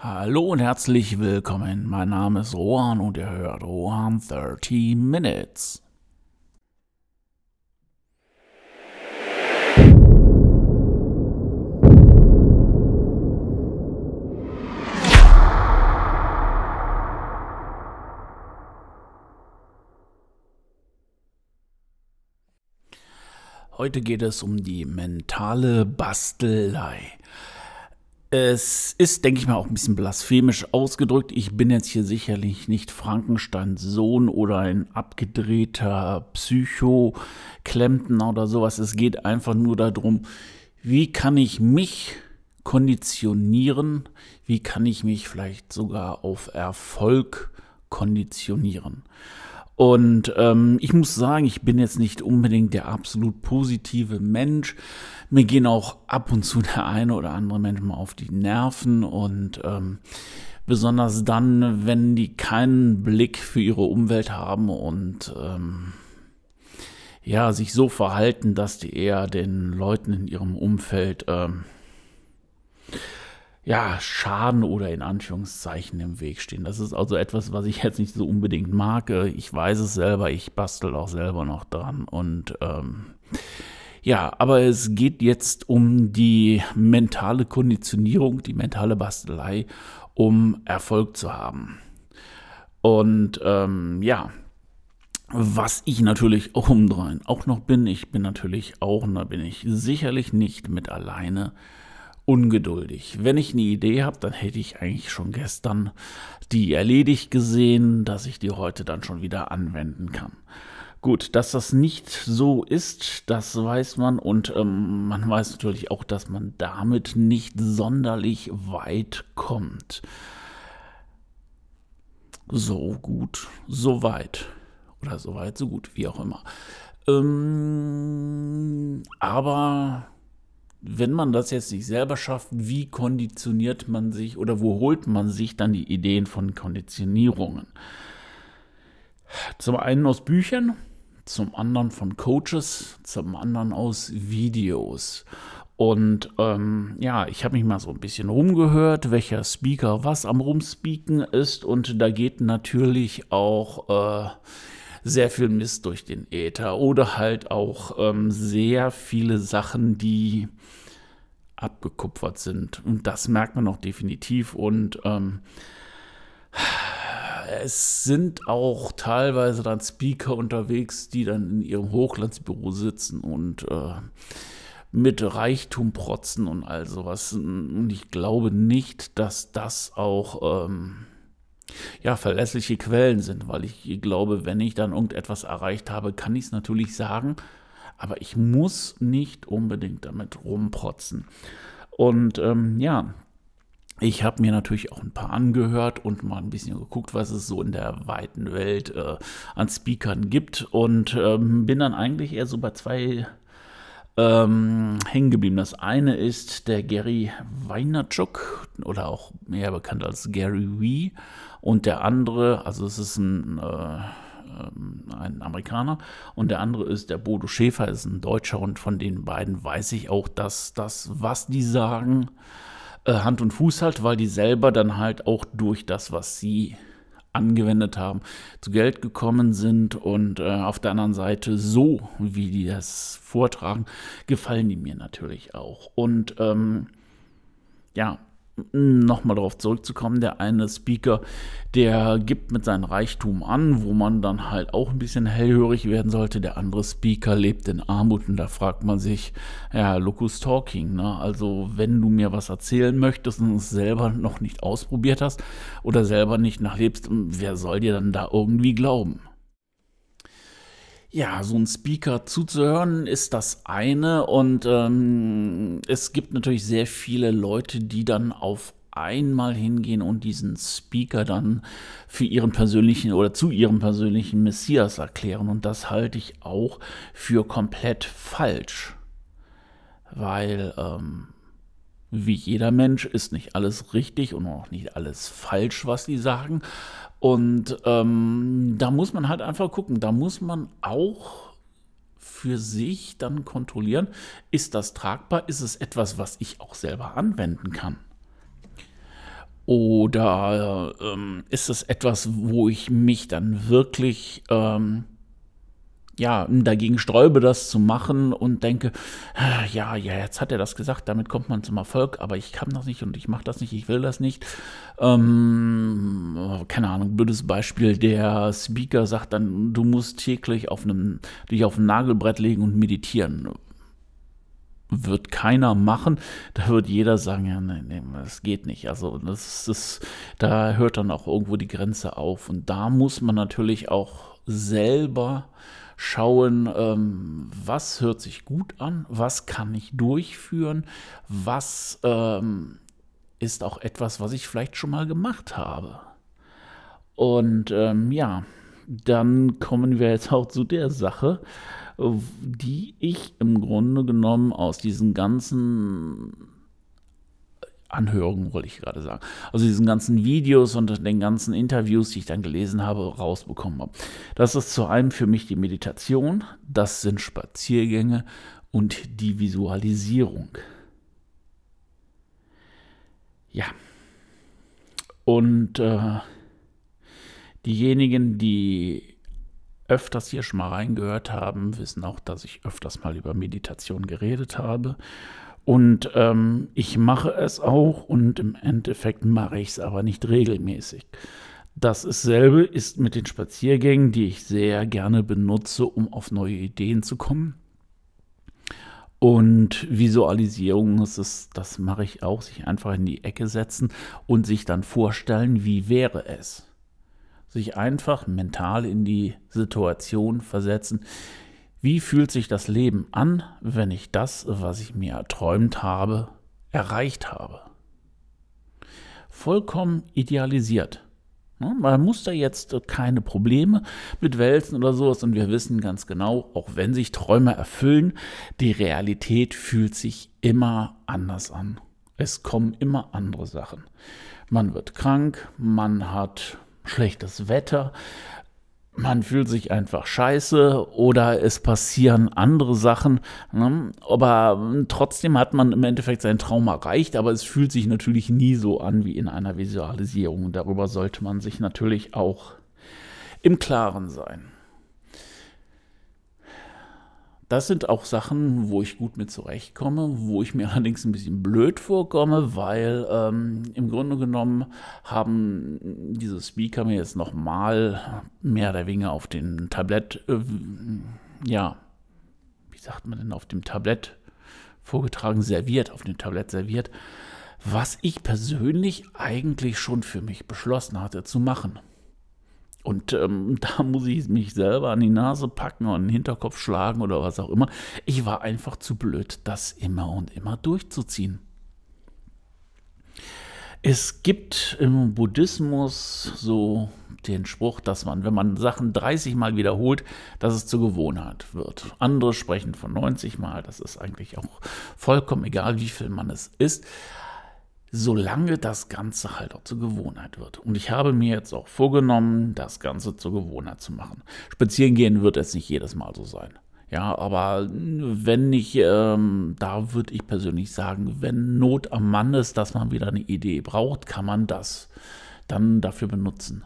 Hallo und herzlich willkommen. Mein Name ist Rohan und ihr hört Rohan 30 Minutes. Heute geht es um die mentale Bastelei. Es ist, denke ich mal, auch ein bisschen blasphemisch ausgedrückt. Ich bin jetzt hier sicherlich nicht Frankensteins Sohn oder ein abgedrehter Psycho-Klempner oder sowas. Es geht einfach nur darum, wie kann ich mich konditionieren? Wie kann ich mich vielleicht sogar auf Erfolg konditionieren? Und ähm, ich muss sagen, ich bin jetzt nicht unbedingt der absolut positive Mensch. Mir gehen auch ab und zu der eine oder andere Mensch mal auf die Nerven und ähm, besonders dann, wenn die keinen Blick für ihre Umwelt haben und ähm, ja, sich so verhalten, dass die eher den Leuten in ihrem Umfeld ähm, ja, Schaden oder in Anführungszeichen im Weg stehen. Das ist also etwas, was ich jetzt nicht so unbedingt mag. Ich weiß es selber, ich bastel auch selber noch dran und ähm, ja, aber es geht jetzt um die mentale Konditionierung, die mentale Bastelei, um Erfolg zu haben. Und ähm, ja, was ich natürlich umdrehen auch noch bin, ich bin natürlich auch, da bin ich sicherlich nicht mit alleine, ungeduldig. Wenn ich eine Idee habe, dann hätte ich eigentlich schon gestern die erledigt gesehen, dass ich die heute dann schon wieder anwenden kann. Gut, dass das nicht so ist, das weiß man und ähm, man weiß natürlich auch, dass man damit nicht sonderlich weit kommt. So gut, so weit. Oder so weit, so gut, wie auch immer. Ähm, aber wenn man das jetzt nicht selber schafft, wie konditioniert man sich oder wo holt man sich dann die Ideen von Konditionierungen? Zum einen aus Büchern, zum anderen von Coaches, zum anderen aus Videos. Und ähm, ja, ich habe mich mal so ein bisschen rumgehört, welcher Speaker was am Rumspeaken ist. Und da geht natürlich auch äh, sehr viel Mist durch den Äther oder halt auch ähm, sehr viele Sachen, die abgekupfert sind. Und das merkt man auch definitiv. Und ähm, es sind auch teilweise dann Speaker unterwegs, die dann in ihrem Hochglanzbüro sitzen und äh, mit Reichtum protzen und all sowas. Und ich glaube nicht, dass das auch ähm, ja, verlässliche Quellen sind, weil ich glaube, wenn ich dann irgendetwas erreicht habe, kann ich es natürlich sagen, aber ich muss nicht unbedingt damit rumprotzen. Und ähm, ja, ich habe mir natürlich auch ein paar angehört und mal ein bisschen geguckt, was es so in der weiten Welt äh, an Speakern gibt und ähm, bin dann eigentlich eher so bei zwei ähm, hängen geblieben. Das eine ist der Gary Weinerchuk oder auch mehr bekannt als Gary Wee und der andere, also es ist ein, äh, ein Amerikaner und der andere ist der Bodo Schäfer, ist ein Deutscher und von den beiden weiß ich auch, dass das, was die sagen, äh, Hand und Fuß hat, weil die selber dann halt auch durch das, was sie angewendet haben, zu Geld gekommen sind und äh, auf der anderen Seite so, wie die das vortragen, gefallen die mir natürlich auch. Und ähm, ja, nochmal darauf zurückzukommen, der eine Speaker, der gibt mit seinem Reichtum an, wo man dann halt auch ein bisschen hellhörig werden sollte. Der andere Speaker lebt in Armut und da fragt man sich, ja, Locus Talking, ne? Also, wenn du mir was erzählen möchtest und es selber noch nicht ausprobiert hast oder selber nicht nachlebst, wer soll dir dann da irgendwie glauben? Ja, so ein Speaker zuzuhören ist das eine und ähm, es gibt natürlich sehr viele Leute, die dann auf einmal hingehen und diesen Speaker dann für ihren persönlichen oder zu ihrem persönlichen Messias erklären und das halte ich auch für komplett falsch, weil ähm, wie jeder Mensch ist nicht alles richtig und auch nicht alles falsch, was sie sagen. Und ähm, da muss man halt einfach gucken, da muss man auch für sich dann kontrollieren, ist das tragbar, ist es etwas, was ich auch selber anwenden kann. Oder ähm, ist es etwas, wo ich mich dann wirklich ähm, ja, dagegen sträube, das zu machen und denke, äh, ja, ja, jetzt hat er das gesagt, damit kommt man zum Erfolg, aber ich kann das nicht und ich mache das nicht, ich will das nicht. Ähm, keine Ahnung, blödes Beispiel, der Speaker sagt dann, du musst täglich auf einem, dich auf ein Nagelbrett legen und meditieren. Wird keiner machen, da wird jeder sagen, ja, nee, nee, das geht nicht. Also das ist, da hört dann auch irgendwo die Grenze auf. Und da muss man natürlich auch selber schauen, ähm, was hört sich gut an, was kann ich durchführen, was ähm, ist auch etwas, was ich vielleicht schon mal gemacht habe. Und ähm, ja, dann kommen wir jetzt auch zu der Sache, die ich im Grunde genommen aus diesen ganzen Anhörungen, wollte ich gerade sagen. Also diesen ganzen Videos und den ganzen Interviews, die ich dann gelesen habe, rausbekommen habe. Das ist zu einem für mich die Meditation, das sind Spaziergänge und die Visualisierung. Ja. Und äh, diejenigen, die öfters hier schon mal reingehört haben, wissen auch, dass ich öfters mal über Meditation geredet habe. Und ähm, ich mache es auch und im Endeffekt mache ich es aber nicht regelmäßig. Das selbe ist mit den Spaziergängen, die ich sehr gerne benutze, um auf neue Ideen zu kommen. Und Visualisierung, ist, das mache ich auch, sich einfach in die Ecke setzen und sich dann vorstellen, wie wäre es. Sich einfach mental in die Situation versetzen, wie fühlt sich das Leben an, wenn ich das, was ich mir erträumt habe, erreicht habe? Vollkommen idealisiert. Ne, man muss da jetzt keine Probleme mit Wälzen oder sowas und wir wissen ganz genau, auch wenn sich Träume erfüllen, die Realität fühlt sich immer anders an. Es kommen immer andere Sachen. Man wird krank, man hat schlechtes Wetter, man fühlt sich einfach scheiße oder es passieren andere Sachen. Ne? Aber trotzdem hat man im Endeffekt seinen Traum erreicht, aber es fühlt sich natürlich nie so an wie in einer Visualisierung. Darüber sollte man sich natürlich auch im Klaren sein. Das sind auch Sachen, wo ich gut mit zurechtkomme, wo ich mir allerdings ein bisschen blöd vorkomme, weil ähm, im Grunde genommen haben diese Speaker mir jetzt nochmal mehr oder weniger auf dem Tablett, äh, ja, wie sagt man denn, auf dem Tablett vorgetragen, serviert, auf dem Tablett serviert, was ich persönlich eigentlich schon für mich beschlossen hatte zu machen. Und ähm, da muss ich mich selber an die Nase packen und den Hinterkopf schlagen oder was auch immer. Ich war einfach zu blöd, das immer und immer durchzuziehen. Es gibt im Buddhismus so den Spruch, dass man, wenn man Sachen 30 Mal wiederholt, dass es zur Gewohnheit wird. Andere sprechen von 90 Mal, das ist eigentlich auch vollkommen egal, wie viel man es ist solange das Ganze halt auch zur Gewohnheit wird. Und ich habe mir jetzt auch vorgenommen, das Ganze zur Gewohnheit zu machen. Spazieren gehen wird es nicht jedes Mal so sein. Ja, aber wenn nicht, ähm, da würde ich persönlich sagen, wenn Not am Mann ist, dass man wieder eine Idee braucht, kann man das dann dafür benutzen.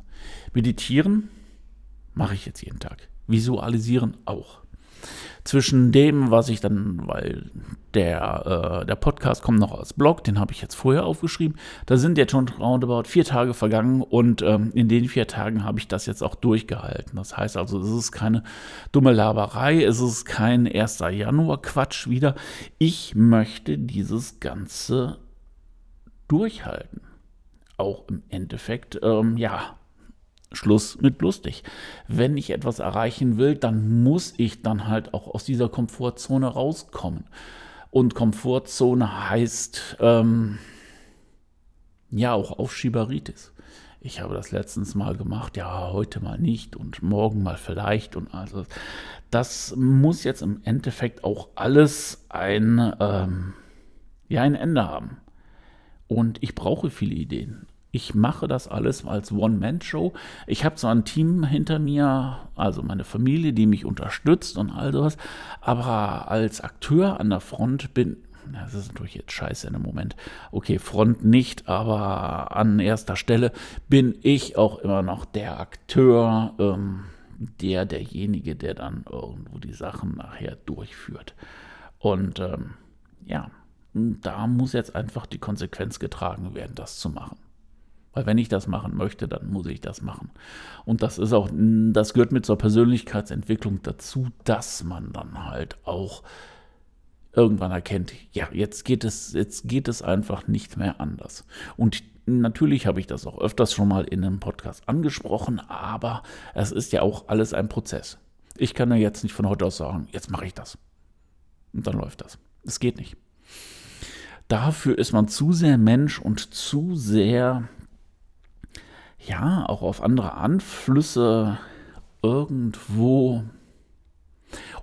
Meditieren mache ich jetzt jeden Tag. Visualisieren auch zwischen dem, was ich dann, weil der, äh, der Podcast kommt noch als Blog, den habe ich jetzt vorher aufgeschrieben. Da sind jetzt schon roundabout vier Tage vergangen und ähm, in den vier Tagen habe ich das jetzt auch durchgehalten. Das heißt also, es ist keine dumme Laberei, es ist kein 1. Januar-Quatsch wieder. Ich möchte dieses Ganze durchhalten. Auch im Endeffekt, ähm, ja, Schluss mit lustig. Wenn ich etwas erreichen will, dann muss ich dann halt auch aus dieser Komfortzone rauskommen. Und Komfortzone heißt ähm, ja auch Aufschieberitis. Ich habe das letztens mal gemacht, ja, heute mal nicht und morgen mal vielleicht und also das muss jetzt im Endeffekt auch alles ein, ähm, ja, ein Ende haben. Und ich brauche viele Ideen ich mache das alles als One-Man-Show. Ich habe zwar ein Team hinter mir, also meine Familie, die mich unterstützt und all sowas, aber als Akteur an der Front bin, das ist natürlich jetzt scheiße in dem Moment. Okay, Front nicht, aber an erster Stelle bin ich auch immer noch der Akteur, ähm, der, derjenige, der dann irgendwo die Sachen nachher durchführt. Und ähm, ja, da muss jetzt einfach die Konsequenz getragen werden, das zu machen. Weil wenn ich das machen möchte, dann muss ich das machen. Und das ist auch, das gehört mit zur Persönlichkeitsentwicklung dazu, dass man dann halt auch irgendwann erkennt, ja, jetzt geht es, jetzt geht es einfach nicht mehr anders. Und natürlich habe ich das auch öfters schon mal in einem Podcast angesprochen, aber es ist ja auch alles ein Prozess. Ich kann ja jetzt nicht von heute aus sagen, jetzt mache ich das. Und dann läuft das. Es geht nicht. Dafür ist man zu sehr Mensch und zu sehr ja, auch auf andere Anflüsse irgendwo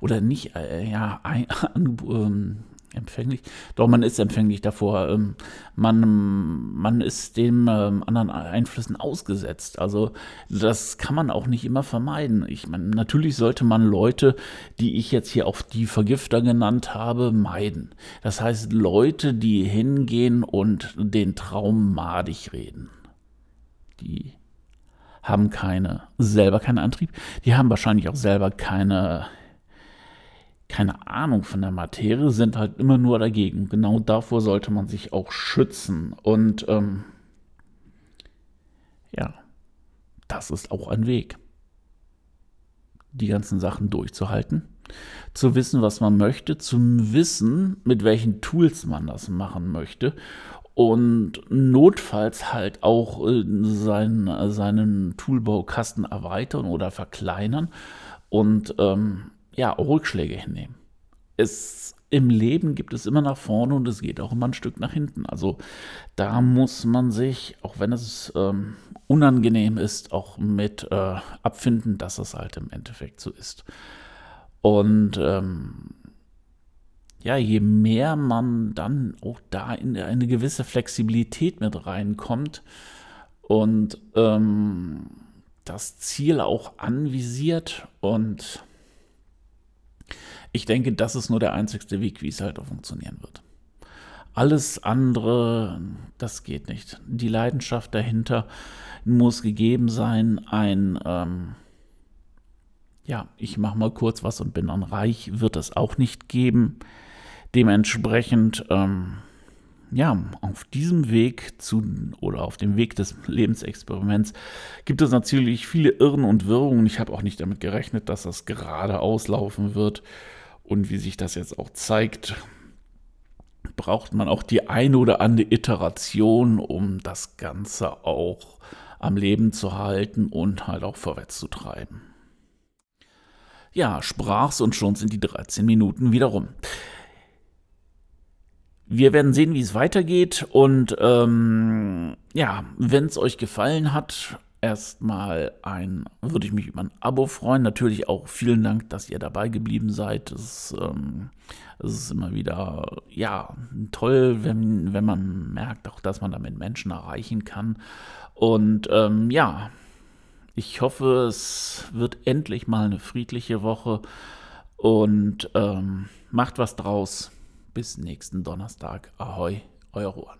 oder nicht, äh, ja, ein, ähm, empfänglich. Doch, man ist empfänglich davor. Ähm, man, man ist dem ähm, anderen Einflüssen ausgesetzt. Also das kann man auch nicht immer vermeiden. Ich meine, natürlich sollte man Leute, die ich jetzt hier auf die Vergifter genannt habe, meiden. Das heißt Leute, die hingehen und den Traum madig reden die haben keine, selber keinen Antrieb, die haben wahrscheinlich auch selber keine, keine Ahnung von der Materie, sind halt immer nur dagegen. Genau davor sollte man sich auch schützen. Und ähm, ja, das ist auch ein Weg, die ganzen Sachen durchzuhalten, zu wissen, was man möchte, zu wissen, mit welchen Tools man das machen möchte und notfalls halt auch äh, seinen, seinen Toolbaukasten erweitern oder verkleinern und ähm, ja, Rückschläge hinnehmen. Es, Im Leben gibt es immer nach vorne und es geht auch immer ein Stück nach hinten. Also da muss man sich, auch wenn es ähm, unangenehm ist, auch mit äh, abfinden, dass es halt im Endeffekt so ist. Und ähm, ja, je mehr man dann auch da in eine gewisse Flexibilität mit reinkommt und ähm, das Ziel auch anvisiert und ich denke, das ist nur der einzigste Weg, wie es halt auch funktionieren wird. Alles andere, das geht nicht. Die Leidenschaft dahinter muss gegeben sein. Ein, ähm, ja, ich mache mal kurz was und bin dann reich, wird es auch nicht geben. Dementsprechend, ähm, ja, auf diesem Weg zu oder auf dem Weg des Lebensexperiments gibt es natürlich viele Irren und Wirrungen. Ich habe auch nicht damit gerechnet, dass das gerade auslaufen wird. Und wie sich das jetzt auch zeigt, braucht man auch die eine oder andere Iteration, um das Ganze auch am Leben zu halten und halt auch vorwärts zu treiben. Ja, sprach's und schon sind die 13 Minuten wieder rum. Wir werden sehen, wie es weitergeht. Und ähm, ja, wenn es euch gefallen hat, erstmal ein, würde ich mich über ein Abo freuen. Natürlich auch vielen Dank, dass ihr dabei geblieben seid. Es, ähm, ist immer wieder, ja, toll, wenn, wenn man merkt, auch dass man damit Menschen erreichen kann. Und ähm, ja, ich hoffe, es wird endlich mal eine friedliche Woche und ähm, macht was draus. Bis nächsten Donnerstag. Ahoi, euer Ruan.